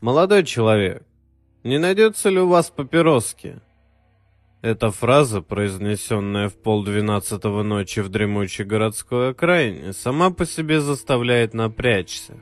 «Молодой человек, не найдется ли у вас папироски?» Эта фраза, произнесенная в полдвенадцатого ночи в дремучей городской окраине, сама по себе заставляет напрячься.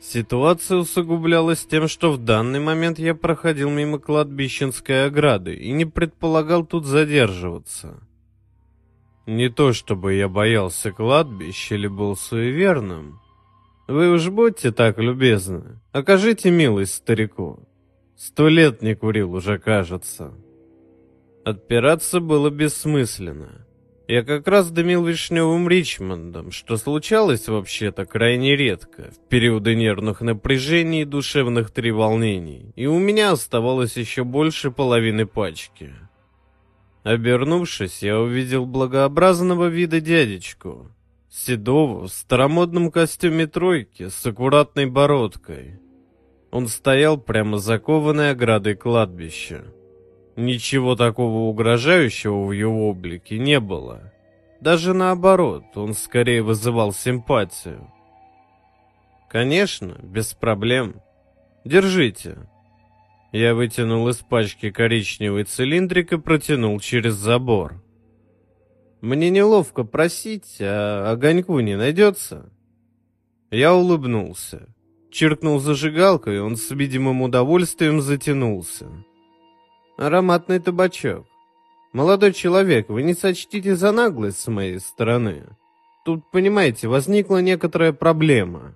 Ситуация усугублялась тем, что в данный момент я проходил мимо кладбищенской ограды и не предполагал тут задерживаться. Не то чтобы я боялся кладбища или был суеверным. Вы уж будьте так любезны, окажите милость старику. Сто лет не курил уже, кажется. Отпираться было бессмысленно. Я как раз дымил вишневым Ричмондом, что случалось вообще-то крайне редко, в периоды нервных напряжений и душевных треволнений, и у меня оставалось еще больше половины пачки. Обернувшись, я увидел благообразного вида дядечку, седого, в старомодном костюме тройки, с аккуратной бородкой. Он стоял прямо закованной оградой кладбища. Ничего такого угрожающего в его облике не было. Даже наоборот, он скорее вызывал симпатию. Конечно, без проблем. Держите. Я вытянул из пачки коричневый цилиндрик и протянул через забор. Мне неловко просить, а огоньку не найдется? Я улыбнулся. Черкнул зажигалкой, он с видимым удовольствием затянулся. Ароматный табачок. Молодой человек, вы не сочтите за наглость с моей стороны. Тут, понимаете, возникла некоторая проблема.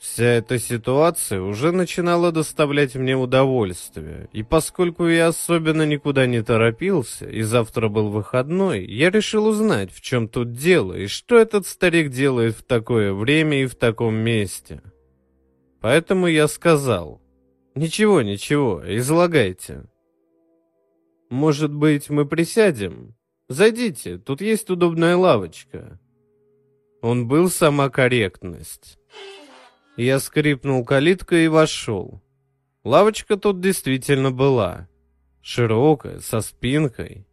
Вся эта ситуация уже начинала доставлять мне удовольствие, и поскольку я особенно никуда не торопился, и завтра был выходной, я решил узнать, в чем тут дело, и что этот старик делает в такое время и в таком месте. Поэтому я сказал, «Ничего, ничего, излагайте». Может быть, мы присядем? Зайдите, тут есть удобная лавочка. Он был сама корректность. Я скрипнул калиткой и вошел. Лавочка тут действительно была. Широкая, со спинкой.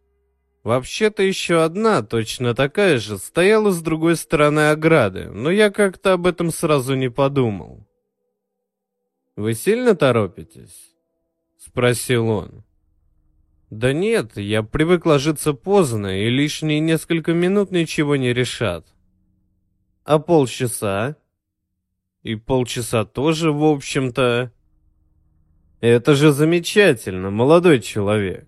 Вообще-то еще одна, точно такая же, стояла с другой стороны ограды, но я как-то об этом сразу не подумал. «Вы сильно торопитесь?» — спросил он. Да нет, я привык ложиться поздно, и лишние несколько минут ничего не решат. А полчаса? И полчаса тоже, в общем-то... Это же замечательно, молодой человек.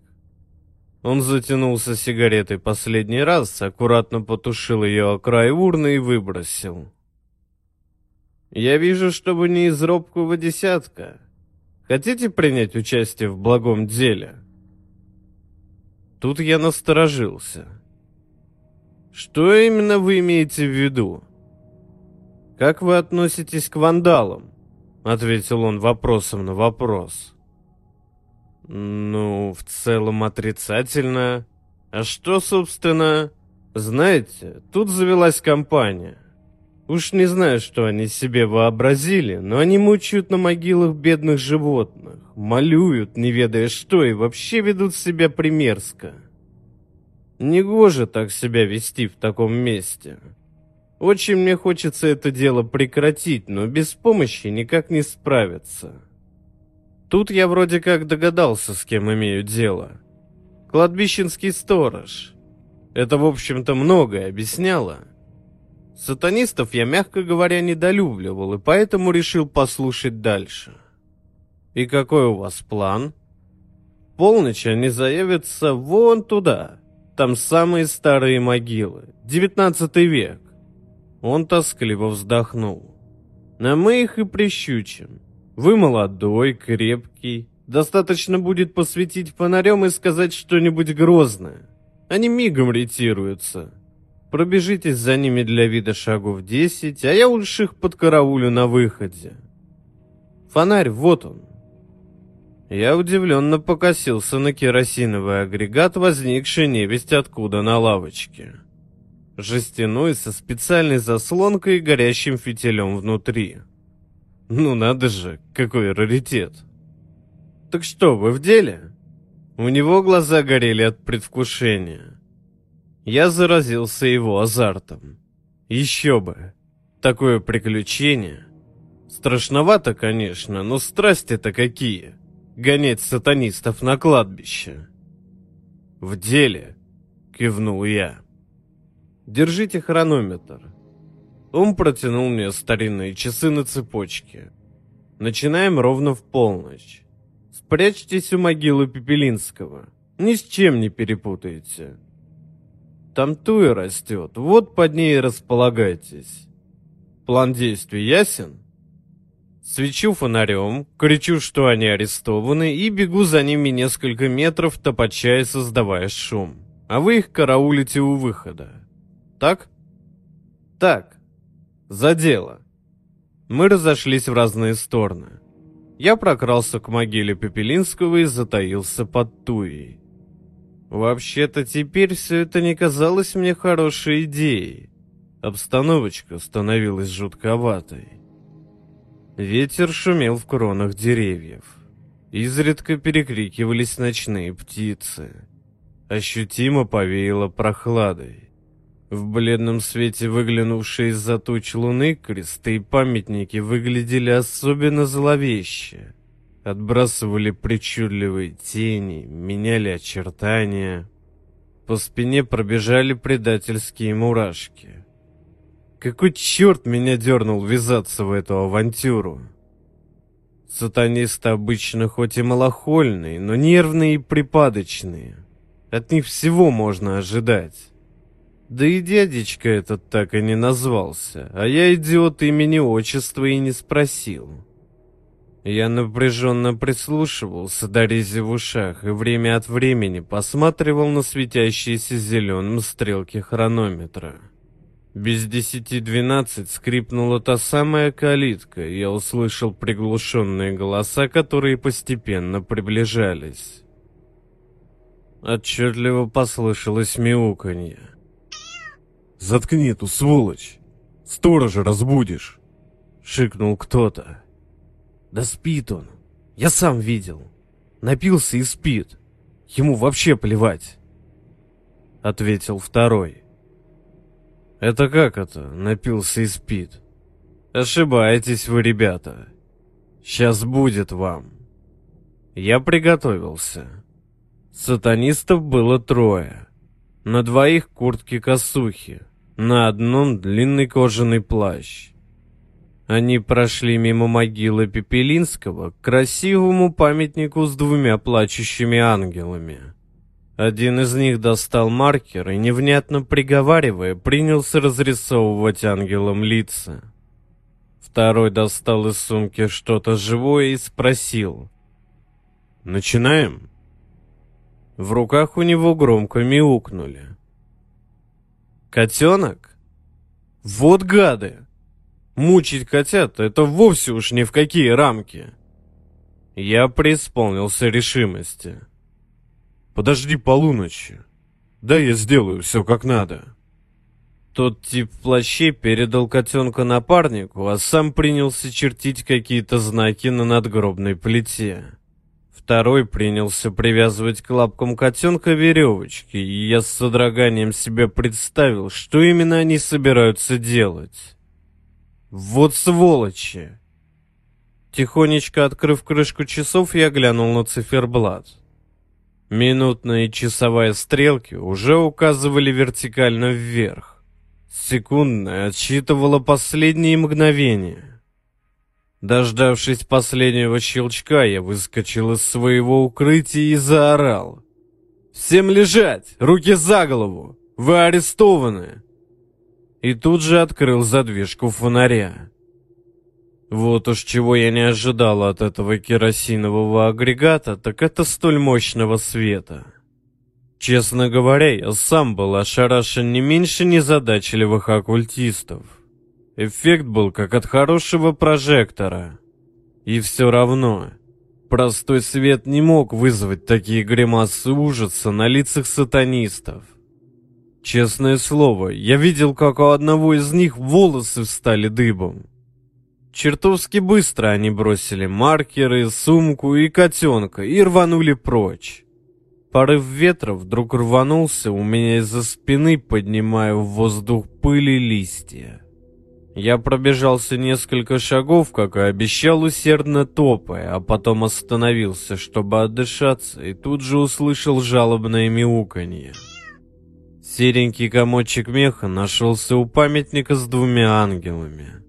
Он затянулся сигаретой последний раз, аккуратно потушил ее о край урны и выбросил. «Я вижу, что вы не из робкого десятка. Хотите принять участие в благом деле?» Тут я насторожился. Что именно вы имеете в виду? Как вы относитесь к вандалам? Ответил он вопросом на вопрос. Ну, в целом отрицательно. А что, собственно... Знаете, тут завелась компания. Уж не знаю, что они себе вообразили, но они мучают на могилах бедных животных, малюют, не ведая что, и вообще ведут себя примерзко. Негоже так себя вести в таком месте. Очень мне хочется это дело прекратить, но без помощи никак не справиться. Тут я вроде как догадался, с кем имею дело. Кладбищенский сторож. Это, в общем-то, многое объясняло. Сатанистов я, мягко говоря, недолюбливал, и поэтому решил послушать дальше. И какой у вас план? Полночь они заявятся вон туда. Там самые старые могилы. Девятнадцатый век. Он тоскливо вздохнул. На мы их и прищучим. Вы молодой, крепкий. Достаточно будет посветить фонарем и сказать что-нибудь грозное. Они мигом ретируются. Пробежитесь за ними для вида шагов десять, а я уж их подкараулю на выходе. Фонарь, вот он. Я удивленно покосился на керосиновый агрегат, возникший невесть откуда на лавочке. Жестяной со специальной заслонкой и горящим фитилем внутри. Ну надо же, какой раритет. Так что, вы в деле? У него глаза горели от предвкушения. Я заразился его азартом. Еще бы. Такое приключение. Страшновато, конечно, но страсти-то какие. Гонять сатанистов на кладбище. В деле, кивнул я. Держите хронометр. Он протянул мне старинные часы на цепочке. Начинаем ровно в полночь. Спрячьтесь у могилы Пепелинского. Ни с чем не перепутайте. Там туя растет, вот под ней располагайтесь. План действий ясен? Свечу фонарем, кричу, что они арестованы, и бегу за ними несколько метров, топоча и создавая шум. А вы их караулите у выхода. Так? Так. За дело. Мы разошлись в разные стороны. Я прокрался к могиле Пепелинского и затаился под туей. Вообще-то теперь все это не казалось мне хорошей идеей. Обстановочка становилась жутковатой. Ветер шумел в кронах деревьев. Изредка перекрикивались ночные птицы. Ощутимо повеяло прохладой. В бледном свете выглянувшей из-за туч луны кресты и памятники выглядели особенно зловеще. Отбрасывали причудливые тени, меняли очертания. По спине пробежали предательские мурашки. Какой черт меня дернул ввязаться в эту авантюру? Сатанисты обычно хоть и малохольные, но нервные и припадочные. От них всего можно ожидать. Да и дядечка этот так и не назвался, а я, идиот, имени отчества и не спросил. Я напряженно прислушивался до рези в ушах и время от времени посматривал на светящиеся зеленым стрелки хронометра. Без десяти двенадцать скрипнула та самая калитка, и я услышал приглушенные голоса, которые постепенно приближались. Отчетливо послышалось мяуканье. «Заткни эту сволочь! Сторожа разбудишь!» — шикнул кто-то. «Да спит он. Я сам видел. Напился и спит. Ему вообще плевать!» — ответил второй. Это как это, напился и спит? Ошибаетесь вы, ребята. Сейчас будет вам. Я приготовился. Сатанистов было трое. На двоих куртки-косухи, на одном длинный кожаный плащ. Они прошли мимо могилы Пепелинского к красивому памятнику с двумя плачущими ангелами. Один из них достал маркер и, невнятно приговаривая, принялся разрисовывать ангелом лица. Второй достал из сумки что-то живое и спросил. «Начинаем?» В руках у него громко мяукнули. «Котенок? Вот гады! Мучить котят — это вовсе уж ни в какие рамки!» Я преисполнился решимости. Подожди полуночи. Да я сделаю все как надо. Тот тип в плаще передал котенка напарнику, а сам принялся чертить какие-то знаки на надгробной плите. Второй принялся привязывать к лапкам котенка веревочки, и я с содроганием себе представил, что именно они собираются делать. Вот сволочи! Тихонечко открыв крышку часов, я глянул на циферблат. Минутная и часовая стрелки уже указывали вертикально вверх. Секундная отсчитывала последние мгновения. Дождавшись последнего щелчка, я выскочил из своего укрытия и заорал. «Всем лежать! Руки за голову! Вы арестованы!» И тут же открыл задвижку фонаря. Вот уж чего я не ожидал от этого керосинового агрегата, так это столь мощного света. Честно говоря, я сам был ошарашен не меньше незадачливых оккультистов. Эффект был как от хорошего прожектора. И все равно, простой свет не мог вызвать такие гримасы ужаса на лицах сатанистов. Честное слово, я видел, как у одного из них волосы встали дыбом. Чертовски быстро они бросили маркеры, сумку и котенка и рванули прочь. Порыв ветра вдруг рванулся у меня из-за спины, поднимая в воздух пыли листья. Я пробежался несколько шагов, как и обещал, усердно топая, а потом остановился, чтобы отдышаться, и тут же услышал жалобное мяуканье. Серенький комочек меха нашелся у памятника с двумя ангелами.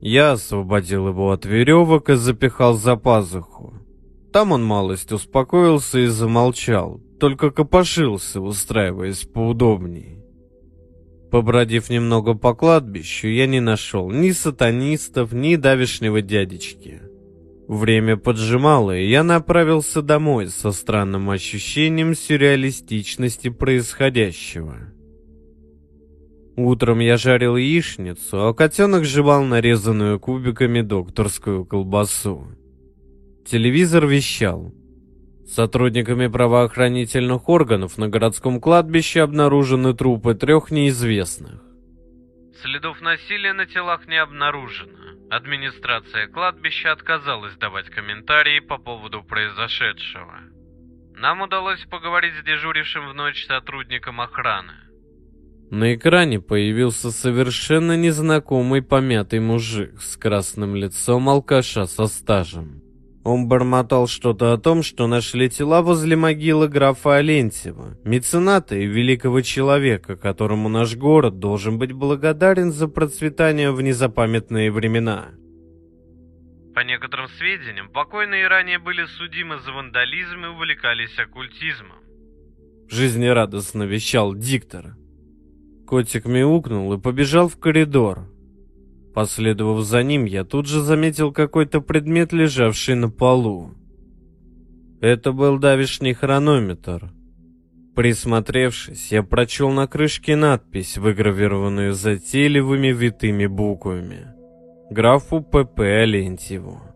Я освободил его от веревок и запихал за пазуху. Там он малость успокоился и замолчал, только копошился, устраиваясь поудобней. Побродив немного по кладбищу, я не нашел ни сатанистов, ни давишнего дядечки. Время поджимало, и я направился домой со странным ощущением сюрреалистичности происходящего. Утром я жарил яичницу, а котенок жевал нарезанную кубиками докторскую колбасу. Телевизор вещал. Сотрудниками правоохранительных органов на городском кладбище обнаружены трупы трех неизвестных. Следов насилия на телах не обнаружено. Администрация кладбища отказалась давать комментарии по поводу произошедшего. Нам удалось поговорить с дежурившим в ночь сотрудником охраны. На экране появился совершенно незнакомый помятый мужик с красным лицом алкаша со стажем. Он бормотал что-то о том, что нашли тела возле могилы графа Алентьева, мецената и великого человека, которому наш город должен быть благодарен за процветание в незапамятные времена. По некоторым сведениям, покойные ранее были судимы за вандализм и увлекались оккультизмом. Жизнерадостно вещал диктор. Котик мяукнул и побежал в коридор, Последовав за ним, я тут же заметил какой-то предмет, лежавший на полу. Это был давишний хронометр. Присмотревшись, я прочел на крышке надпись, выгравированную затейливыми витыми буквами. Графу П.П. Алентьеву.